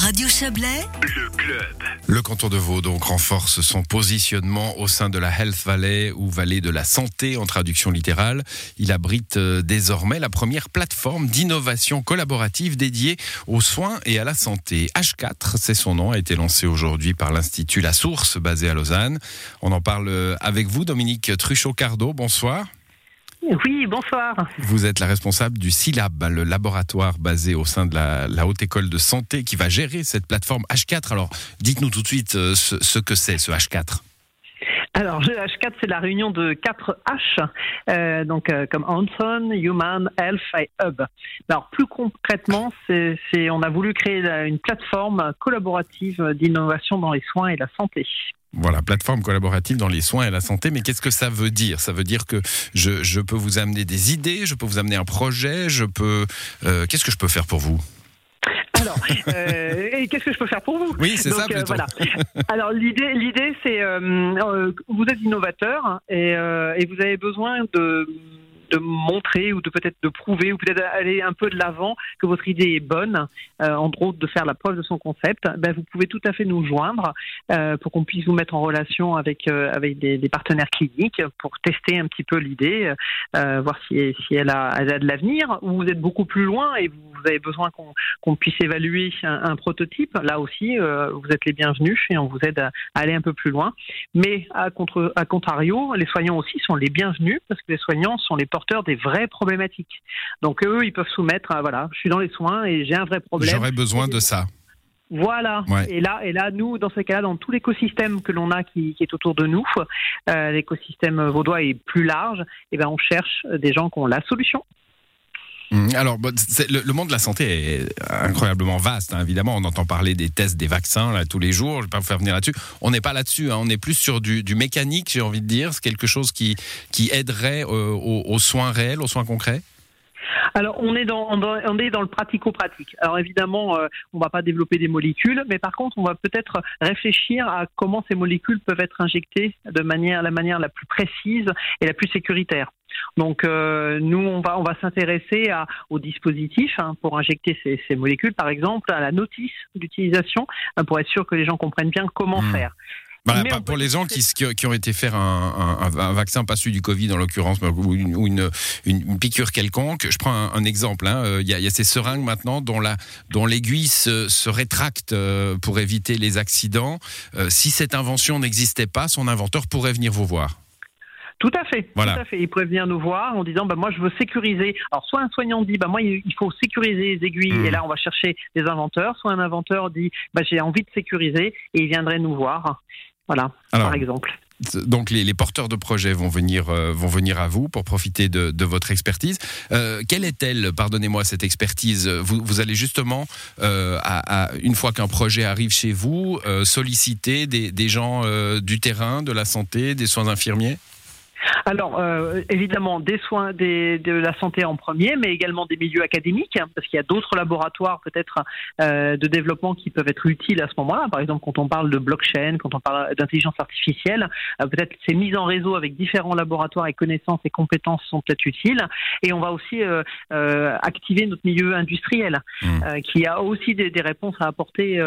Radio Chablais, Le club. Le canton de Vaud donc renforce son positionnement au sein de la Health Valley ou vallée de la santé en traduction littérale. Il abrite euh, désormais la première plateforme d'innovation collaborative dédiée aux soins et à la santé. H4, c'est son nom, a été lancé aujourd'hui par l'Institut La Source basé à Lausanne. On en parle euh, avec vous, Dominique Truchot-Cardo. Bonsoir. Oui, bonsoir. Vous êtes la responsable du CILAB, le laboratoire basé au sein de la, la Haute École de Santé qui va gérer cette plateforme H4. Alors, dites-nous tout de suite euh, ce, ce que c'est, ce H4. Alors, H4, c'est la réunion de 4 H, euh, donc euh, comme Hanson, Human, Health et Hub. Alors, plus concrètement, c'est, on a voulu créer une plateforme collaborative d'innovation dans les soins et la santé. Voilà, plateforme collaborative dans les soins et la santé. Mais qu'est-ce que ça veut dire? Ça veut dire que je, je peux vous amener des idées, je peux vous amener un projet, je peux. euh, qu'est-ce que je peux faire pour vous? Alors, euh, et qu'est-ce que je peux faire pour vous? Oui, c'est ça euh, plutôt. voilà. Alors l'idée, l'idée, c'est euh, vous êtes innovateur et, euh, et vous avez besoin de de montrer ou de peut-être de prouver ou peut-être aller un peu de l'avant que votre idée est bonne, euh, entre autres de faire la preuve de son concept, ben vous pouvez tout à fait nous joindre euh, pour qu'on puisse vous mettre en relation avec euh, avec des, partenaires cliniques pour tester un petit peu l'idée, euh, voir si, si elle a, de l'avenir ou vous êtes beaucoup plus loin et vous avez besoin qu'on qu'on puisse évaluer un, prototype. Là aussi, vous êtes les bienvenus et on vous aide à, aller un peu plus loin. Mais à, à contrario, les soignants aussi sont les bienvenus parce que les soignants sont les porteurs des vraies problématiques. Donc eux, ils peuvent soumettre, à, voilà, je suis dans les soins et j'ai un vrai problème. J'aurais besoin de ça. Voilà. Ouais. Et là, et là, nous, dans ces cas-là, dans tout l'écosystème que l'on a qui, qui est autour de nous, euh, l'écosystème vaudois est plus large. Et ben, on cherche des gens qui ont la solution. Hum, Alors, le, monde de la santé est incroyablement vaste. hein. Évidemment, on entend parler des tests, des vaccins là, tous les jours. Je ne vais pas vous faire venir là-dessus. On n'est pas là-dessus. hein. On est plus sur du, mécanique, j'ai envie de dire. C'est quelque chose qui, qui aiderait euh, aux, soins réels, aux soins concrets? Alors, on est dans, on est dans le pratico-pratique. Alors, évidemment, euh, on va pas développer des molécules, mais par contre, on va peut-être réfléchir à comment ces molécules peuvent être injectées de manière, la manière la plus précise et la plus sécuritaire. Donc, euh, nous, on va, on va s'intéresser à- au dispositif hein, pour injecter ces, ces molécules, par exemple, à la notice d'utilisation, hein, pour être sûr que les gens comprennent bien comment Hmm. faire. Voilà, Mais pas- pour les gens qui, qui, ont été faire un, un- un vaccin, pas celui du Covid en l'occurrence, ou une, ou une, piqûre quelconque. Je prends un, un exemple. hein. Euh, Il y, a, il y a ces seringues maintenant dont la- dont l'aiguille se, se rétracte euh, pour éviter les accidents. Euh, si cette invention n'existait pas, son inventeur pourrait venir vous voir. Tout à fait. Voilà. Tout à fait. Il pourrait venir nous voir en disant bah moi je veux sécuriser. Alors soit un soignant dit bah moi il faut sécuriser les aiguilles Mm. et là on va chercher des inventeurs. Soit un inventeur dit bah j'ai envie de sécuriser et il viendrait nous voir. Voilà, Alors, par exemple. donc les, les porteurs de projets vont venir, euh, vont venir à vous pour profiter de, de votre expertise. Euh, quelle est-elle, pardonnez-moi, cette expertise vous, vous allez justement, euh, à, à- une fois qu'un projet arrive chez vous, solliciter des, des gens du terrain, de la santé, des soins infirmiers? Alors euh, évidemment des soins des, de la santé en premier, mais également des milieux académiques hein, parce qu'il y a d'autres laboratoires peut-être euh, de développement qui peuvent être utiles à ce moment-là. Par exemple quand on parle de blockchain, quand on parle d'intelligence artificielle, euh, peut-être ces mises en réseau avec différents laboratoires et connaissances et compétences sont peut-être utiles. Et on va aussi activer notre milieu industriel Mm. euh, qui a aussi des, des réponses à apporter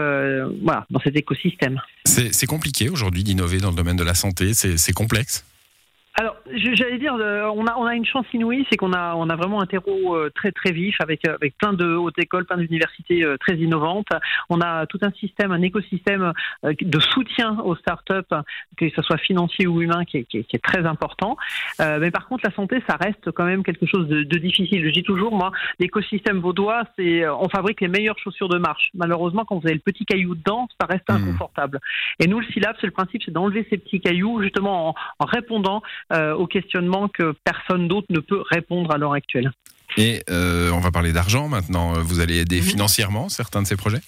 voilà, dans cet écosystème. C'est compliqué aujourd'hui d'innover dans le domaine de la santé, c'est complexe? Alors, je- j'allais dire, euh, on a on a une chance inouïe, c'est qu'on a on a vraiment un terreau euh, très très vif avec euh, avec plein de hautes écoles, plein d'universités très innovantes. On a tout un système, un écosystème de soutien aux startups, que ce soit financier ou humain, qui est, qui est, qui est très important. Euh, mais par contre, la santé, ça reste quand même quelque chose de, de difficile. Je dis toujours, moi, l'écosystème vaudois, c'est on fabrique les meilleures chaussures de marche. Malheureusement, quand vous avez le petit caillou dedans, ça reste Mhm. inconfortable. Et nous, le SILAB, c'est le principe, c'est d'enlever ces petits cailloux, justement en, en répondant euh, aux questionnements que personne d'autre ne peut répondre à l'heure actuelle. Et euh, on va parler d'argent maintenant. Vous allez aider Mhm. financièrement certains de ces projets?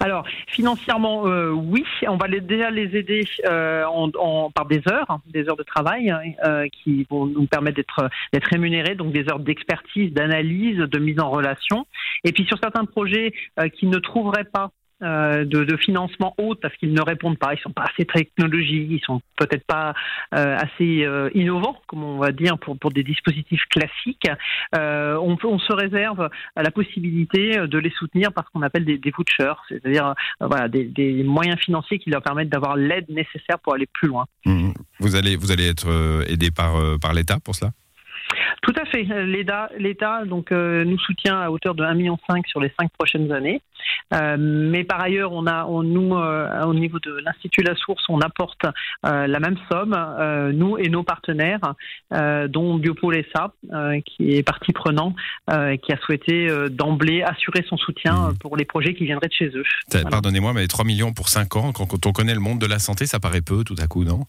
Alors, financièrement, euh, oui, on va les- déjà les aider euh, en, en- par des heures, hein, des heures de travail euh, qui vont nous permettre d'être d'être rémunérés, donc des heures d'expertise, d'analyse, de mise en relation. Et puis sur certains projets euh, qui ne trouveraient pas euh, de, de, financement haute parce qu'ils ne répondent pas, ils sont pas assez technologiques, ils sont peut-être pas euh, assez euh, innovants, comme on va dire, pour, pour des dispositifs classiques. Euh, on, se réserve la possibilité de les soutenir par ce qu'on appelle des, des vouchers, c'est-à-dire voilà, des, des, moyens financiers qui leur permettent d'avoir l'aide nécessaire pour aller plus loin. Mmh. Vous allez, vous allez être aidé par, par l'État pour cela? Tout à fait. L'État donc euh, nous soutient à hauteur de 1,5 million sur les cinq prochaines années. Euh, mais par ailleurs, on a, on, nous, euh, au niveau de l'Institut La Source, on apporte la même somme, nous et nos partenaires, dont Biopol SA, qui est partie prenant, qui a souhaité d'emblée assurer son soutien mmh. pour les projets qui viendraient de chez eux. Pardonnez-moi, mais 3 millions pour 5 ans, quand, quand on connaît le monde de la santé, ça paraît peu tout à coup, non?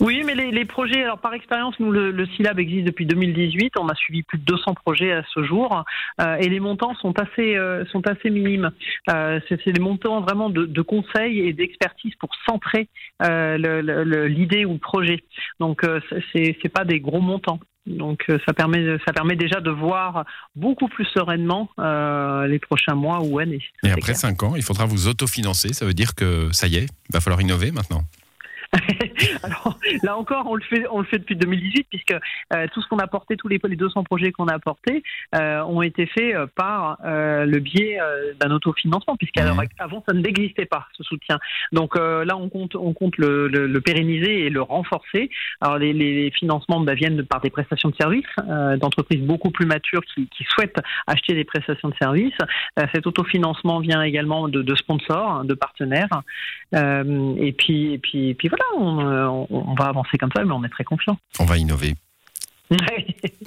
Oui, mais les, projets, alors par expérience, nous, le, le SILAB existe depuis 2018. On a suivi plus de 200 projets à ce jour. Euh, et les montants sont assez, euh, assez minimes. Euh, c'est des montants vraiment de, conseils et d'expertise pour centrer l'idée ou le projet. Donc, euh, c'est pas des gros montants. Donc ça permet, ça permet déjà de voir beaucoup plus sereinement les prochains mois ou années. Et après 5 ans, il faudra vous autofinancer. Ça veut dire que ça y est, il va falloir innover maintenant. Alors là encore, on le fait, on le fait depuis 2018 puisque euh, tout ce qu'on a porté, tous les, les 200 projets qu'on a apportés euh, ont été faits euh, par le biais d'un autofinancement puisqu'avant mmh. ça n'existait pas ce soutien. Donc là, on compte, on compte le, le, le, pérenniser et le renforcer. Alors les, les financements bah, viennent par des prestations de services d'entreprises beaucoup plus matures qui, qui, souhaitent acheter des prestations de services. cet autofinancement vient également de, de sponsors, hein, de partenaires. et puis, et puis, et puis voilà euh, on, va avancer comme ça, mais on est très confiant. On va innover.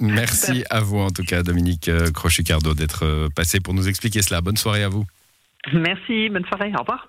Merci à vous en tout cas, Dominique euh, Crochucardo, d'être euh, passé pour nous expliquer cela. Bonne soirée à vous. Merci, bonne soirée, au revoir.